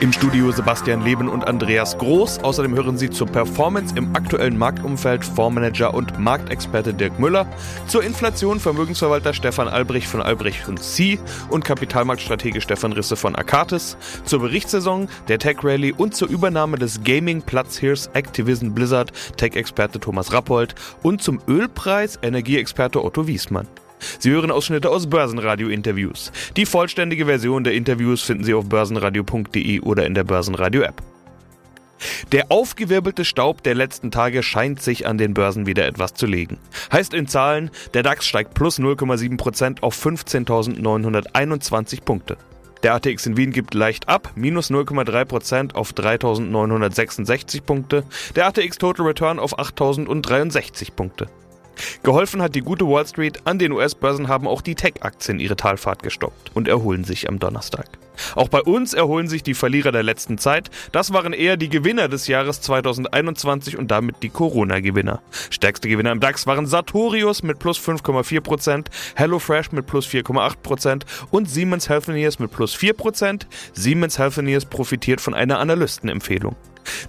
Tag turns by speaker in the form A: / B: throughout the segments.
A: Im Studio Sebastian Leben und Andreas Groß. Außerdem hören Sie zur Performance im aktuellen Marktumfeld Fondsmanager und Marktexperte Dirk Müller, zur Inflation Vermögensverwalter Stefan Albrecht von Albrecht und C und Kapitalmarktstratege Stefan Risse von Akatis, zur Berichtssaison der Tech Rally und zur Übernahme des Gaming-Platzhirschs Activision Blizzard Tech-Experte Thomas Rappold und zum Ölpreis Energieexperte Otto Wiesmann. Sie hören Ausschnitte aus Börsenradio-Interviews. Die vollständige Version der Interviews finden Sie auf börsenradio.de oder in der Börsenradio-App. Der aufgewirbelte Staub der letzten Tage scheint sich an den Börsen wieder etwas zu legen. Heißt in Zahlen, der DAX steigt plus 0,7% auf 15.921 Punkte. Der ATX in Wien gibt leicht ab, minus 0,3% auf 3.966 Punkte. Der ATX Total Return auf 8.063 Punkte. Geholfen hat die gute Wall Street, an den US-Börsen haben auch die Tech-Aktien ihre Talfahrt gestoppt und erholen sich am Donnerstag. Auch bei uns erholen sich die Verlierer der letzten Zeit. Das waren eher die Gewinner des Jahres 2021 und damit die Corona-Gewinner. Stärkste Gewinner im DAX waren Sartorius mit plus 5,4%, HelloFresh mit plus 4,8% und Siemens Healthineers mit plus 4%. Siemens Healthineers profitiert von einer Analystenempfehlung.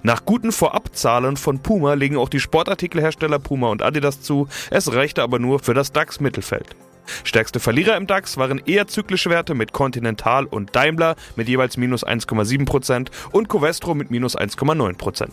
A: Nach guten Vorabzahlen von Puma legen auch die Sportartikelhersteller Puma und Adidas zu, es reichte aber nur für das DAX-Mittelfeld. Stärkste Verlierer im DAX waren eher zyklische Werte mit Continental und Daimler mit jeweils minus 1,7% und Covestro mit minus 1,9%.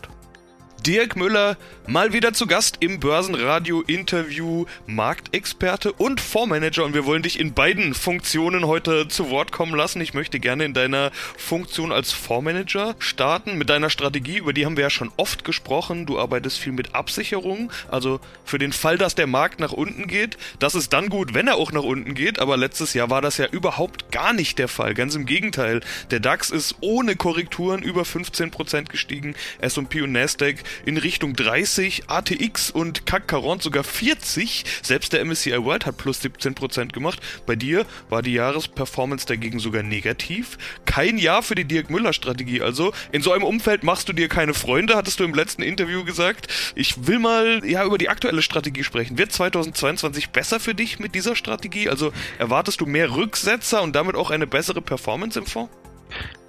A: Dirk Müller mal wieder zu Gast im Börsenradio-Interview, Marktexperte und Fondsmanager. Und wir wollen dich in beiden Funktionen heute zu Wort kommen lassen. Ich möchte gerne in deiner Funktion als Fondsmanager starten mit deiner Strategie. Über die haben wir ja schon oft gesprochen. Du arbeitest viel mit Absicherung. Also für den Fall, dass der Markt nach unten geht. Das ist dann gut, wenn er auch nach unten geht. Aber letztes Jahr war das ja überhaupt gar nicht der Fall. Ganz im Gegenteil. Der DAX ist ohne Korrekturen über 15% gestiegen. S&P und Nasdaq in Richtung 30, ATX und CAC 40 sogar 40. Selbst der MSCI World hat plus 17% gemacht. Bei dir war die Jahresperformance dagegen sogar negativ. Kein Jahr für die Dirk Müller Strategie. Also in so einem Umfeld machst du dir keine Freunde, hattest du im letzten Interview gesagt. Ich will mal ja über die aktuelle Strategie sprechen. Wird 2022 besser für dich mit dieser Strategie? Also erwartest du mehr Rücksetzer und damit auch eine bessere Performance im Fonds?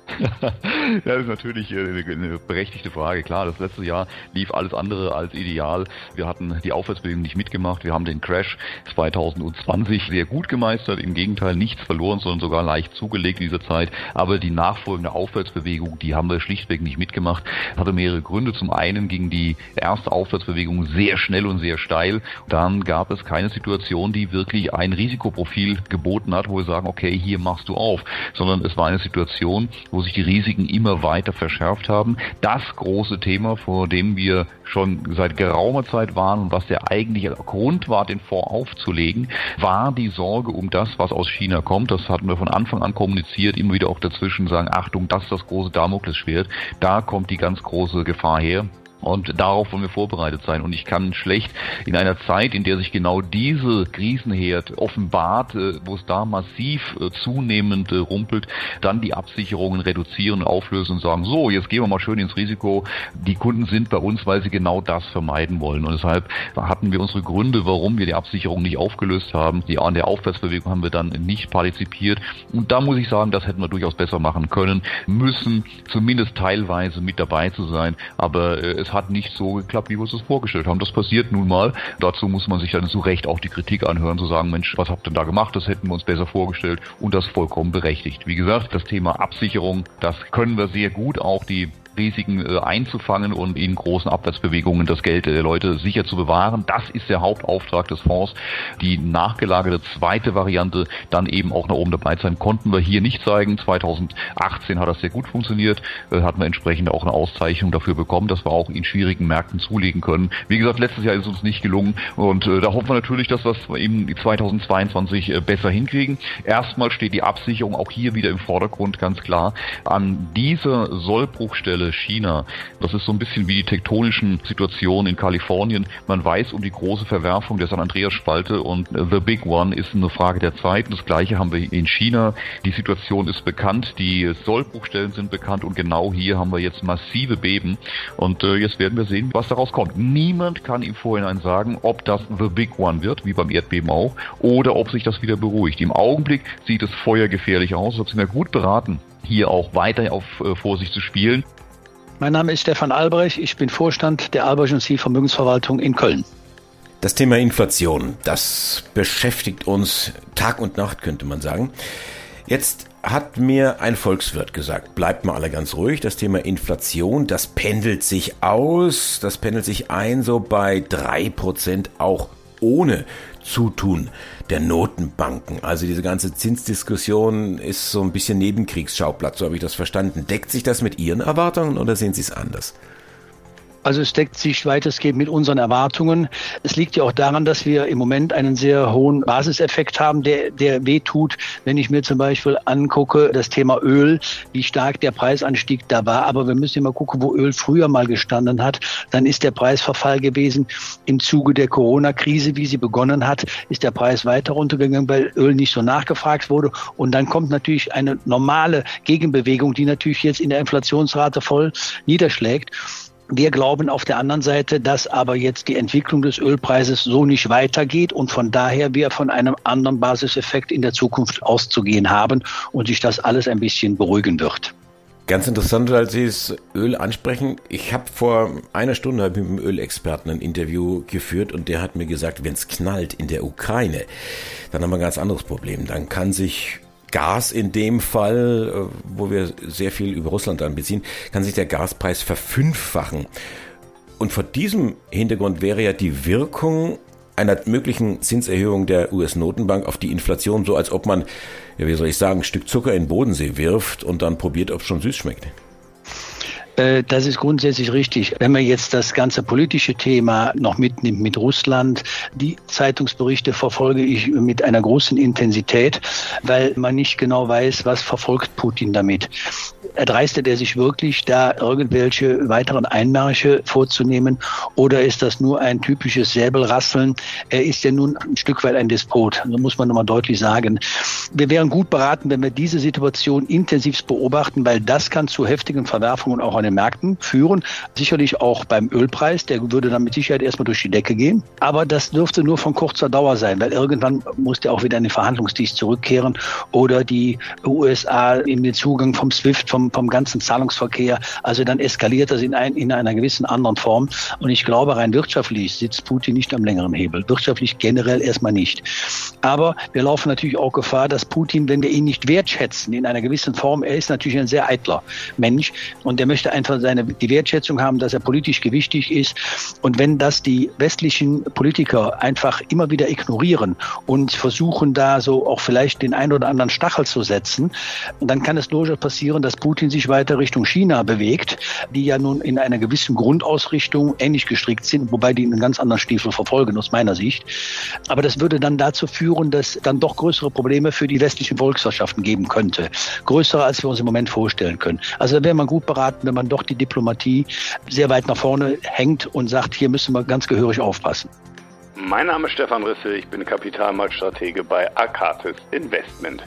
B: das ist natürlich äh, eine berechtigte Frage. Klar, das letzte Jahr lief alles andere als ideal. Wir hatten die Aufwärtsbewegung nicht mitgemacht. Wir haben den Crash 2020 sehr gut gemeistert. Im Gegenteil, nichts verloren, sondern sogar leicht zugelegt in dieser Zeit. Aber die nachfolgende Aufwärtsbewegung, die haben wir schlichtweg nicht mitgemacht. Das hatte mehrere Gründe. Zum einen ging die erste Aufwärtsbewegung sehr schnell und sehr steil. Dann gab es keine Situation, die wirklich ein Risikoprofil geboten hat, wo wir sagen, okay, hier machst du auf, sondern es war eine Situation, wo sich die Risiken immer weiter verschärft haben. Das große Thema, vor dem wir schon seit geraumer Zeit waren und was der eigentliche Grund war, den Fonds aufzulegen, war die Sorge um das, was aus China kommt. Das hatten wir von Anfang an kommuniziert, immer wieder auch dazwischen sagen, Achtung, das ist das große Damoklesschwert. Da kommt die ganz große Gefahr her. Und darauf wollen wir vorbereitet sein. Und ich kann schlecht in einer Zeit, in der sich genau diese Krisenherd offenbart, äh, wo es da massiv äh, zunehmend äh, rumpelt, dann die Absicherungen reduzieren, auflösen und sagen, so, jetzt gehen wir mal schön ins Risiko. Die Kunden sind bei uns, weil sie genau das vermeiden wollen. Und deshalb hatten wir unsere Gründe, warum wir die Absicherung nicht aufgelöst haben. Die an der Aufwärtsbewegung haben wir dann nicht partizipiert. Und da muss ich sagen, das hätten wir durchaus besser machen können, müssen, zumindest teilweise mit dabei zu sein. Aber es es hat nicht so geklappt, wie wir uns das vorgestellt haben. Das passiert nun mal. Dazu muss man sich dann zu Recht auch die Kritik anhören, zu sagen, Mensch, was habt ihr denn da gemacht? Das hätten wir uns besser vorgestellt und das vollkommen berechtigt. Wie gesagt, das Thema Absicherung, das können wir sehr gut. Auch die Risiken äh, einzufangen und in großen Abwärtsbewegungen das Geld der Leute sicher zu bewahren. Das ist der Hauptauftrag des Fonds. Die nachgelagerte zweite Variante, dann eben auch nach oben dabei sein, konnten wir hier nicht zeigen. 2018 hat das sehr gut funktioniert, äh, hatten wir entsprechend auch eine Auszeichnung dafür bekommen, dass wir auch in schwierigen Märkten zulegen können. Wie gesagt, letztes Jahr ist es uns nicht gelungen und äh, da hoffen wir natürlich, dass wir es eben 2022 äh, besser hinkriegen. Erstmal steht die Absicherung auch hier wieder im Vordergrund, ganz klar. An dieser Sollbruchstelle China. Das ist so ein bisschen wie die tektonischen Situationen in Kalifornien. Man weiß um die große Verwerfung der San Andreas-Spalte und äh, the big one ist eine Frage der Zeit. Das gleiche haben wir in China. Die Situation ist bekannt, die Sollbruchstellen sind bekannt und genau hier haben wir jetzt massive Beben. Und äh, jetzt werden wir sehen, was daraus kommt. Niemand kann im Vorhinein sagen, ob das the big one wird, wie beim Erdbeben auch, oder ob sich das wieder beruhigt. Im Augenblick sieht es feuergefährlich aus. Das sind wir gut beraten, hier auch weiter auf äh, Vorsicht zu spielen.
C: Mein Name ist Stefan Albrecht. Ich bin Vorstand der Albrecht und Sie Vermögensverwaltung in Köln.
D: Das Thema Inflation, das beschäftigt uns Tag und Nacht, könnte man sagen. Jetzt hat mir ein Volkswirt gesagt, bleibt mal alle ganz ruhig, das Thema Inflation, das pendelt sich aus, das pendelt sich ein so bei drei Prozent auch ohne Zutun der Notenbanken. Also diese ganze Zinsdiskussion ist so ein bisschen Nebenkriegsschauplatz, so habe ich das verstanden. Deckt sich das mit Ihren Erwartungen oder sehen Sie es anders?
C: Also es deckt sich weitestgehend mit unseren Erwartungen. Es liegt ja auch daran, dass wir im Moment einen sehr hohen Basiseffekt haben, der, der wehtut. Wenn ich mir zum Beispiel angucke, das Thema Öl, wie stark der Preisanstieg da war. Aber wir müssen immer gucken, wo Öl früher mal gestanden hat. Dann ist der Preisverfall gewesen. Im Zuge der Corona-Krise, wie sie begonnen hat, ist der Preis weiter runtergegangen, weil Öl nicht so nachgefragt wurde. Und dann kommt natürlich eine normale Gegenbewegung, die natürlich jetzt in der Inflationsrate voll niederschlägt. Wir glauben auf der anderen Seite, dass aber jetzt die Entwicklung des Ölpreises so nicht weitergeht und von daher wir von einem anderen Basiseffekt in der Zukunft auszugehen haben und sich das alles ein bisschen beruhigen wird.
D: Ganz interessant, als Sie das Öl ansprechen. Ich habe vor einer Stunde mit einem Ölexperten ein Interview geführt und der hat mir gesagt, wenn es knallt in der Ukraine, dann haben wir ein ganz anderes Problem. Dann kann sich Gas in dem Fall, äh, wo wir sehr viel über Russland dann beziehen, kann sich der Gaspreis verfünffachen. Und vor diesem Hintergrund wäre ja die Wirkung einer möglichen Zinserhöhung der US-Notenbank auf die Inflation so, als ob man, ja, wie soll ich sagen, ein Stück Zucker in den Bodensee wirft und dann probiert, ob es schon süß schmeckt.
C: Äh, das ist grundsätzlich richtig. Wenn man jetzt das ganze politische Thema noch mitnimmt mit Russland, die Zeitungsberichte verfolge ich mit einer großen Intensität, weil man nicht genau weiß, was verfolgt Putin damit. Erdreistet er sich wirklich, da irgendwelche weiteren Einmärsche vorzunehmen oder ist das nur ein typisches Säbelrasseln? Er ist ja nun ein Stück weit ein Despot, so muss man nochmal deutlich sagen. Wir wären gut beraten, wenn wir diese Situation intensiv beobachten, weil das kann zu heftigen Verwerfungen auch an den Märkten führen. Sicherlich auch beim Ölpreis, der würde dann mit Sicherheit erstmal durch die Decke gehen. Aber das dürfte nur von kurzer Dauer sein, weil irgendwann muss der auch wieder in den Verhandlungstisch zurückkehren oder die USA in den Zugang vom SWIFT, vom, vom ganzen Zahlungsverkehr. Also dann eskaliert das in, ein, in einer gewissen anderen Form. Und ich glaube, rein wirtschaftlich sitzt Putin nicht am längeren Hebel. Wirtschaftlich generell erstmal nicht. Aber wir laufen natürlich auch Gefahr, dass Putin, wenn wir ihn nicht wertschätzen in einer gewissen Form, er ist natürlich ein sehr eitler Mensch und der möchte einfach seine, die Wertschätzung haben, dass er politisch gewichtig ist. Und wenn das die westlichen Politiker einfach immer wieder ignorieren und versuchen da so auch vielleicht den einen oder anderen Stachel zu setzen, dann kann es durchaus passieren, dass Putin sich weiter Richtung China bewegt, die ja nun in einer gewissen Grundausrichtung ähnlich gestrickt sind, wobei die einen ganz anderen Stiefel verfolgen aus meiner Sicht. Aber das würde dann dazu führen, dass dann doch größere Probleme für die westlichen Volkswirtschaften geben könnte. Größere, als wir uns im Moment vorstellen können. Also da wäre man gut beraten, wenn man dann doch die Diplomatie sehr weit nach vorne hängt und sagt, hier müssen wir ganz gehörig aufpassen.
E: Mein Name ist Stefan Risse, ich bin Kapitalmarktstratege bei Akatis Investment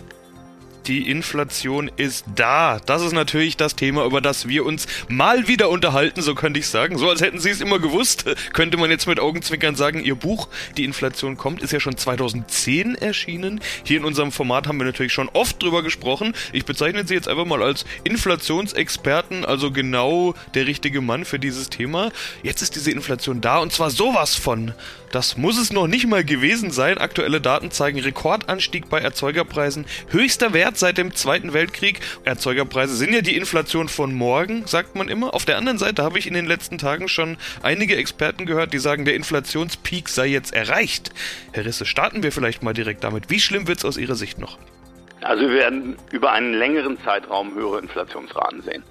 A: die Inflation ist da. Das ist natürlich das Thema, über das wir uns mal wieder unterhalten, so könnte ich sagen. So als hätten Sie es immer gewusst, könnte man jetzt mit Augenzwinkern sagen, Ihr Buch Die Inflation kommt ist ja schon 2010 erschienen. Hier in unserem Format haben wir natürlich schon oft drüber gesprochen. Ich bezeichne Sie jetzt einfach mal als Inflationsexperten, also genau der richtige Mann für dieses Thema. Jetzt ist diese Inflation da und zwar sowas von. Das muss es noch nicht mal gewesen sein. Aktuelle Daten zeigen Rekordanstieg bei Erzeugerpreisen. Höchster Wert seit dem Zweiten Weltkrieg. Erzeugerpreise sind ja die Inflation von morgen, sagt man immer. Auf der anderen Seite habe ich in den letzten Tagen schon einige Experten gehört, die sagen, der Inflationspeak sei jetzt erreicht. Herr Risse, starten wir vielleicht mal direkt damit. Wie schlimm wird es aus Ihrer Sicht noch?
E: Also wir werden über einen längeren Zeitraum höhere Inflationsraten sehen.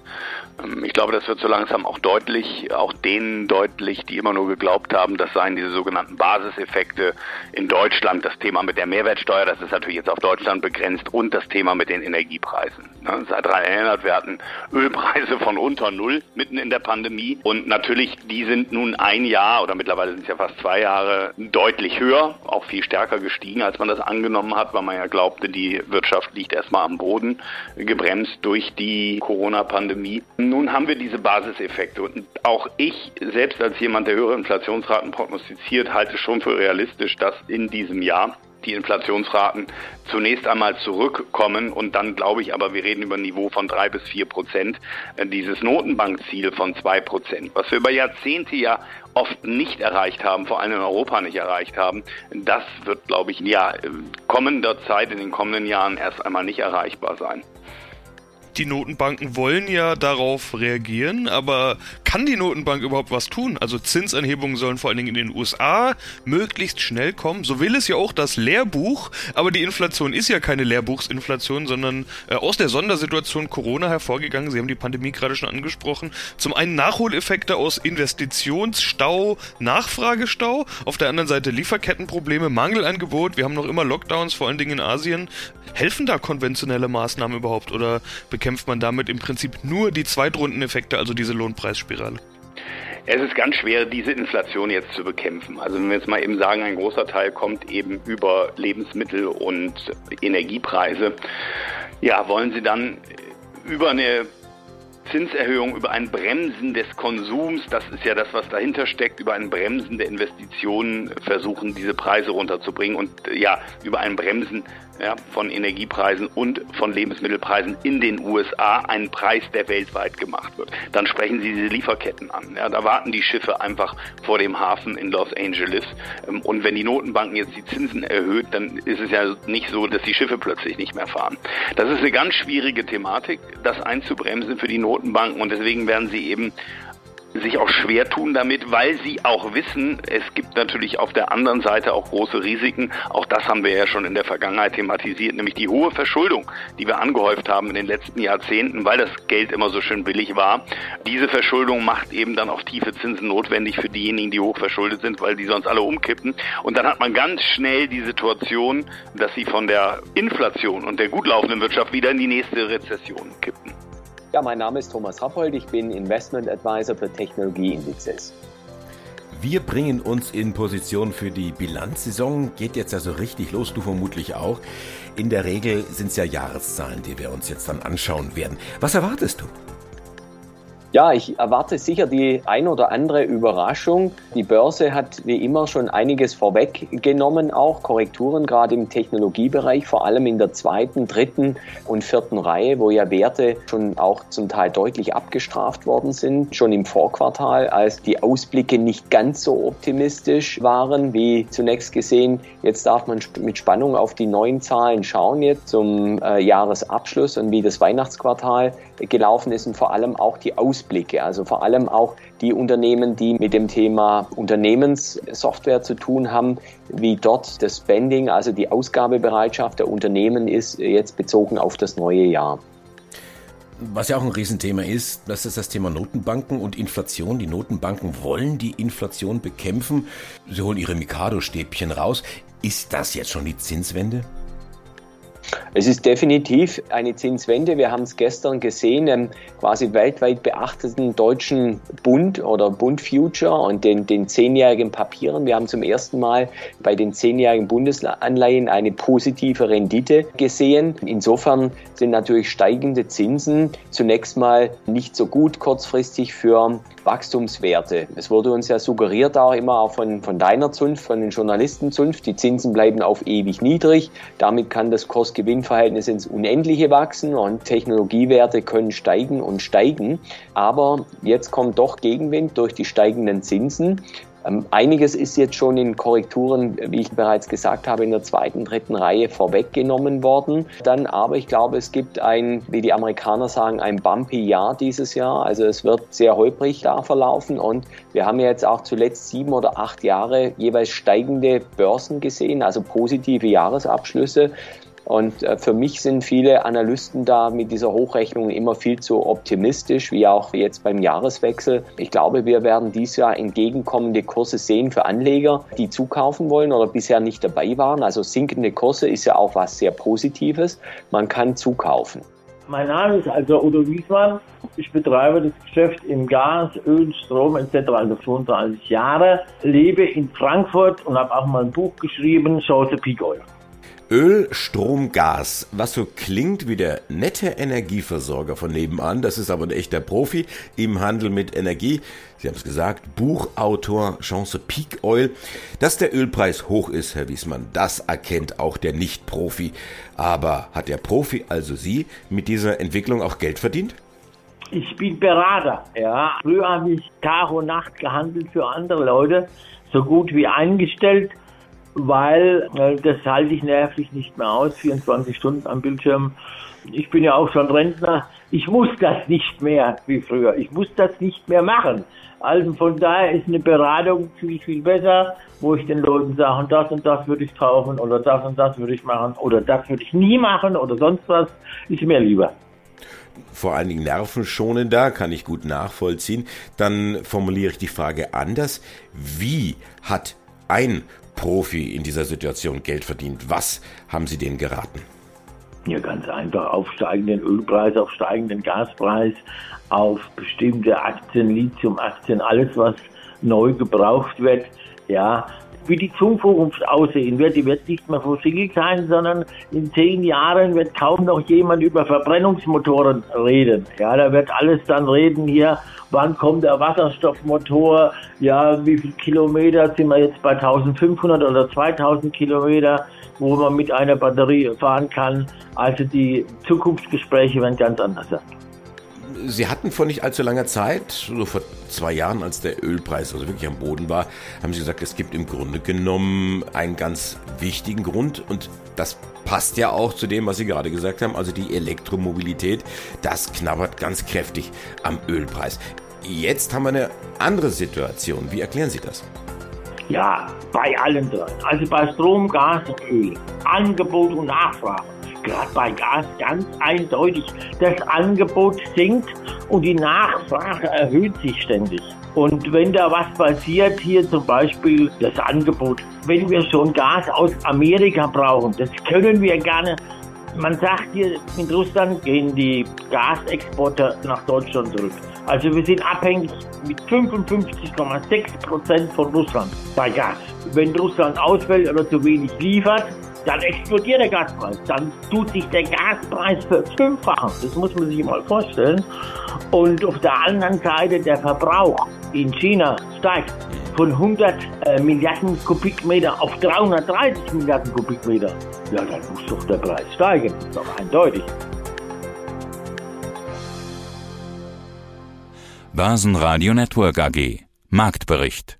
E: Ähm, ich glaube, das wird so langsam auch deutlich, auch denen deutlich, die immer nur geglaubt haben, das seien diese sogenannten Basiseffekte in Deutschland. Das Thema mit der Mehrwertsteuer, das ist natürlich jetzt auf Deutschland begrenzt und das Thema mit den Energiepreisen. Ne, Seit daran erinnert, wir hatten Ölpreise von unter Null mitten in der Pandemie und natürlich, die sind nun ein Jahr oder mittlerweile sind es ja fast zwei Jahre deutlich höher, auch viel stärker gestiegen, als man das angenommen hat, weil man ja glaubte, die Wirtschaft liegt erstmal am Boden, gebremst durch die Corona-Pandemie. Nun haben wir diese Basiseffekte und auch ich, selbst als jemand, der höhere Inflationsraten prognostiziert, halte schon für realistisch, dass in diesem Jahr die Inflationsraten zunächst einmal zurückkommen und dann glaube ich aber, wir reden über ein Niveau von drei bis vier Prozent, äh, dieses Notenbankziel von zwei Prozent, was wir über Jahrzehnte ja oft nicht erreicht haben, vor allem in Europa nicht erreicht haben, das wird, glaube ich, ja, kommender Zeit in den kommenden Jahren erst einmal nicht erreichbar sein
A: die Notenbanken wollen ja darauf reagieren, aber kann die Notenbank überhaupt was tun? Also Zinsanhebungen sollen vor allen Dingen in den USA möglichst schnell kommen. So will es ja auch das Lehrbuch, aber die Inflation ist ja keine Lehrbuchsinflation, sondern äh, aus der Sondersituation Corona hervorgegangen. Sie haben die Pandemie gerade schon angesprochen. Zum einen Nachholeffekte aus Investitionsstau, Nachfragestau, auf der anderen Seite Lieferkettenprobleme, Mangelangebot. Wir haben noch immer Lockdowns, vor allen Dingen in Asien. Helfen da konventionelle Maßnahmen überhaupt oder bekämpft man damit im Prinzip nur die Zweitrundeneffekte, also diese Lohnpreisspirale?
E: Es ist ganz schwer, diese Inflation jetzt zu bekämpfen. Also wenn wir jetzt mal eben sagen, ein großer Teil kommt eben über Lebensmittel und Energiepreise. Ja, wollen Sie dann über eine Zinserhöhung, über ein Bremsen des Konsums, das ist ja das, was dahinter steckt, über ein Bremsen der Investitionen versuchen, diese Preise runterzubringen und ja, über ein Bremsen ja, von Energiepreisen und von Lebensmittelpreisen in den USA einen Preis, der weltweit gemacht wird. Dann sprechen Sie diese Lieferketten an. Ja, da warten die Schiffe einfach vor dem Hafen in Los Angeles. Ähm, und wenn die Notenbanken jetzt die Zinsen erhöht, dann ist es ja nicht so, dass die Schiffe plötzlich nicht mehr fahren. Das ist eine ganz schwierige Thematik, das einzubremsen für die Notenbanken. Und deswegen werden sie eben sich auch schwer tun damit, weil sie auch wissen, es gibt natürlich auf der anderen Seite auch große Risiken. Auch das haben wir ja schon in der Vergangenheit thematisiert, nämlich die hohe Verschuldung, die wir angehäuft haben in den letzten Jahrzehnten, weil das Geld immer so schön billig war. Diese Verschuldung macht eben dann auch tiefe Zinsen notwendig für diejenigen, die hoch verschuldet sind, weil die sonst alle umkippen. Und dann hat man ganz schnell die Situation, dass sie von der Inflation und der gut laufenden Wirtschaft wieder in die nächste Rezession kippen.
F: Ja, mein Name ist Thomas Rappold, ich bin Investment Advisor für Technologieindizes.
D: Wir bringen uns in Position für die Bilanzsaison. Geht jetzt also richtig los, du vermutlich auch. In der Regel sind es ja Jahreszahlen, die wir uns jetzt dann anschauen werden. Was erwartest du?
F: Ja, ich erwarte sicher die ein oder andere Überraschung. Die Börse hat wie immer schon einiges vorweggenommen, auch Korrekturen gerade im Technologiebereich, vor allem in der zweiten, dritten und vierten Reihe, wo ja Werte schon auch zum Teil deutlich abgestraft worden sind, schon im Vorquartal, als die Ausblicke nicht ganz so optimistisch waren wie zunächst gesehen. Jetzt darf man mit Spannung auf die neuen Zahlen schauen jetzt zum äh, Jahresabschluss und wie das Weihnachtsquartal gelaufen ist und vor allem auch die Ausblicke, also vor allem auch die Unternehmen, die mit dem Thema Unternehmenssoftware zu tun haben, wie dort das Spending, also die Ausgabebereitschaft der Unternehmen ist, jetzt bezogen auf das neue Jahr.
D: Was ja auch ein Riesenthema ist, das ist das Thema Notenbanken und Inflation. Die Notenbanken wollen die Inflation bekämpfen. Sie holen ihre Mikado-Stäbchen raus. Ist das jetzt schon die Zinswende?
F: Es ist definitiv eine Zinswende. Wir haben es gestern gesehen, im quasi weltweit beachteten deutschen Bund oder Bund Future und den, den zehnjährigen Papieren. Wir haben zum ersten Mal bei den zehnjährigen Bundesanleihen eine positive Rendite gesehen. Insofern sind natürlich steigende Zinsen zunächst mal nicht so gut kurzfristig für Wachstumswerte. Es wurde uns ja suggeriert auch immer auch von, von deiner Zunft, von den Journalistenzunft, die Zinsen bleiben auf ewig niedrig. Damit kann das Kurs-Gewinn-Verhältnis ins Unendliche wachsen und Technologiewerte können steigen und steigen. Aber jetzt kommt doch Gegenwind durch die steigenden Zinsen. Ähm, einiges ist jetzt schon in Korrekturen, wie ich bereits gesagt habe, in der zweiten, dritten Reihe vorweggenommen worden. Dann aber, ich glaube, es gibt ein, wie die Amerikaner sagen, ein bumpy Jahr dieses Jahr. Also es wird sehr holprig da verlaufen und wir haben ja jetzt auch zuletzt sieben oder acht Jahre jeweils steigende Börsen gesehen, also positive Jahresabschlüsse. Und äh, für mich sind viele Analysten da mit dieser Hochrechnung immer viel zu optimistisch, wie auch jetzt beim Jahreswechsel. Ich glaube, wir werden dieses Jahr entgegenkommende Kurse sehen für Anleger, die zukaufen wollen oder bisher nicht dabei waren. Also sinkende Kurse ist ja auch was sehr Positives. Man kann zukaufen.
G: Mein Name ist also Udo Wiesmann. Ich betreibe das Geschäft im Gas, Öl, Strom etc. also 35 Jahre. Lebe in Frankfurt und habe auch mal ein Buch geschrieben, Chance Peak Oil.
D: Öl, Strom, Gas, was so klingt wie der nette Energieversorger von nebenan, das ist aber ein echter Profi im Handel mit Energie. Sie haben es gesagt, Buchautor, Chance Peak Oil. Dass der Ölpreis hoch ist, Herr Wiesmann, das erkennt auch der Nicht-Profi. Aber hat der Profi, also Sie, mit dieser Entwicklung auch Geld verdient?
G: Ich bin Berater, ja. Früher habe ich Tag und Nacht gehandelt für andere Leute, so gut wie eingestellt weil äh, das halte ich nervlich nicht mehr aus, 24 Stunden am Bildschirm. Ich bin ja auch schon Rentner. Ich muss das nicht mehr wie früher. Ich muss das nicht mehr machen. Also von daher ist eine Beratung viel, viel besser, wo ich den Leuten sage, das und das würde ich kaufen oder das und das würde ich machen oder das würde ich nie machen oder sonst was, ist mir lieber
D: vor allen Dingen nervenschonender, kann ich gut nachvollziehen. Dann formuliere ich die Frage anders. Wie hat ein Profi in dieser Situation Geld verdient. Was haben Sie denen geraten?
G: Ja, ganz einfach auf steigenden Ölpreis, auf steigenden Gaspreis, auf bestimmte Aktien, Lithium-Aktien, alles, was neu gebraucht wird. Ja, wie die Zukunft aussehen wird. Die wird nicht mehr fossil sein, sondern in zehn Jahren wird kaum noch jemand über Verbrennungsmotoren reden. Ja, da wird alles dann reden hier, wann kommt der Wasserstoffmotor, ja, wie viele Kilometer sind wir jetzt bei 1500 oder 2000 Kilometer, wo man mit einer Batterie fahren kann. Also die Zukunftsgespräche werden ganz anders sein.
D: Sie hatten vor nicht allzu langer Zeit, so vor zwei Jahren, als der Ölpreis also wirklich am Boden war, haben Sie gesagt, es gibt im Grunde genommen einen ganz wichtigen Grund und das passt ja auch zu dem, was Sie gerade gesagt haben, also die Elektromobilität, das knabbert ganz kräftig am Ölpreis. Jetzt haben wir eine andere Situation. Wie erklären Sie das?
G: Ja, bei allen drei. Also bei Strom, Gas und Öl. Angebot und Nachfrage gerade bei Gas ganz eindeutig. Das Angebot sinkt und die Nachfrage erhöht sich ständig. Und wenn da was passiert, hier zum Beispiel das Angebot, wenn wir schon Gas aus Amerika brauchen, das können wir gerne. Man sagt hier, in Russland gehen die Gasexporte nach Deutschland zurück. Also wir sind abhängig mit 55,6 Prozent von Russland bei Gas. Wenn Russland ausfällt oder zu wenig liefert, dann explodiert der Gaspreis. Dann tut sich der Gaspreis verfünffachen. Das muss man sich mal vorstellen. Und auf der anderen Seite der Verbrauch in China steigt von 100 äh, Milliarden Kubikmeter auf 330 Milliarden Kubikmeter. Ja, dann muss doch der Preis steigen. Das ist doch eindeutig.
H: Börsenradio Network AG Marktbericht